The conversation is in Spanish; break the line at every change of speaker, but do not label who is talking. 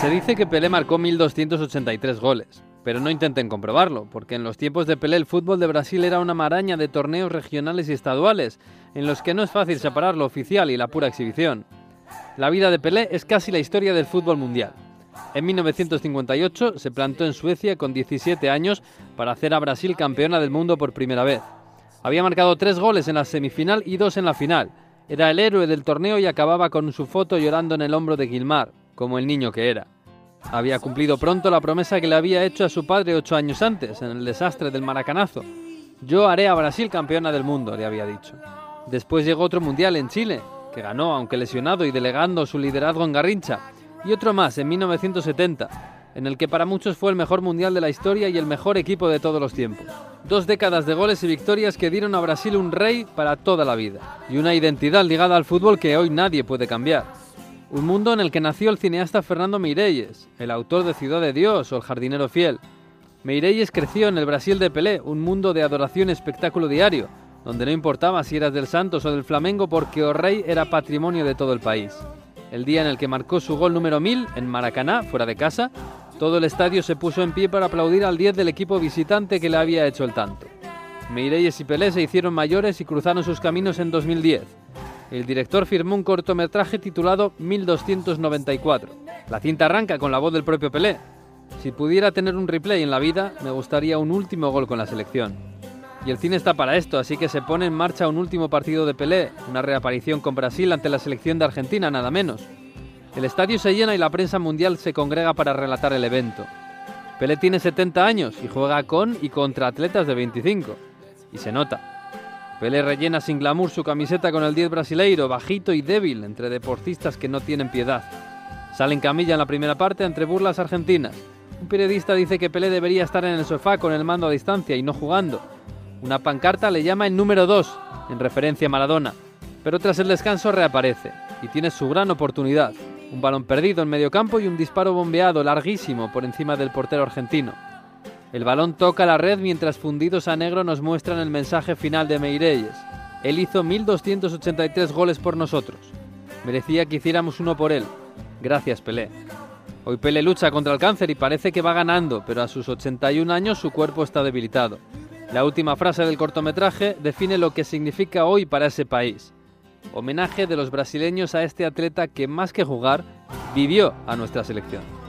Se dice que Pelé marcó 1.283 goles, pero no intenten comprobarlo, porque en los tiempos de Pelé el fútbol de Brasil era una maraña de torneos regionales y estaduales, en los que no es fácil separar lo oficial y la pura exhibición. La vida de Pelé es casi la historia del fútbol mundial. En 1958 se plantó en Suecia con 17 años para hacer a Brasil campeona del mundo por primera vez. Había marcado tres goles en la semifinal y dos en la final. Era el héroe del torneo y acababa con su foto llorando en el hombro de Gilmar, como el niño que era. Había cumplido pronto la promesa que le había hecho a su padre ocho años antes, en el desastre del Maracanazo. Yo haré a Brasil campeona del mundo, le había dicho. Después llegó otro mundial en Chile, que ganó, aunque lesionado y delegando su liderazgo en Garrincha, y otro más en 1970, en el que para muchos fue el mejor mundial de la historia y el mejor equipo de todos los tiempos. Dos décadas de goles y victorias que dieron a Brasil un rey para toda la vida, y una identidad ligada al fútbol que hoy nadie puede cambiar. Un mundo en el que nació el cineasta Fernando Meirelles, el autor de Ciudad de Dios o El jardinero fiel. Meirelles creció en el Brasil de Pelé, un mundo de adoración y espectáculo diario, donde no importaba si eras del Santos o del Flamengo porque o rey era patrimonio de todo el país. El día en el que marcó su gol número 1000 en Maracaná, fuera de casa, todo el estadio se puso en pie para aplaudir al 10 del equipo visitante que le había hecho el tanto. Meirelles y Pelé se hicieron mayores y cruzaron sus caminos en 2010 el director firmó un cortometraje titulado 1294. La cinta arranca con la voz del propio Pelé. Si pudiera tener un replay en la vida, me gustaría un último gol con la selección. Y el cine está para esto, así que se pone en marcha un último partido de Pelé, una reaparición con Brasil ante la selección de Argentina, nada menos. El estadio se llena y la prensa mundial se congrega para relatar el evento. Pelé tiene 70 años y juega con y contra atletas de 25. Y se nota. Pelé rellena sin glamour su camiseta con el 10 brasileiro, bajito y débil, entre deportistas que no tienen piedad. Sale en camilla en la primera parte entre burlas argentinas. Un periodista dice que Pelé debería estar en el sofá con el mando a distancia y no jugando. Una pancarta le llama el número 2, en referencia a Maradona. Pero tras el descanso reaparece y tiene su gran oportunidad. Un balón perdido en medio campo y un disparo bombeado larguísimo por encima del portero argentino. El balón toca la red mientras fundidos a negro nos muestran el mensaje final de Meirelles. Él hizo 1283 goles por nosotros. Merecía que hiciéramos uno por él. Gracias, Pelé. Hoy Pelé lucha contra el cáncer y parece que va ganando, pero a sus 81 años su cuerpo está debilitado. La última frase del cortometraje define lo que significa hoy para ese país. Homenaje de los brasileños a este atleta que más que jugar, vivió a nuestra selección.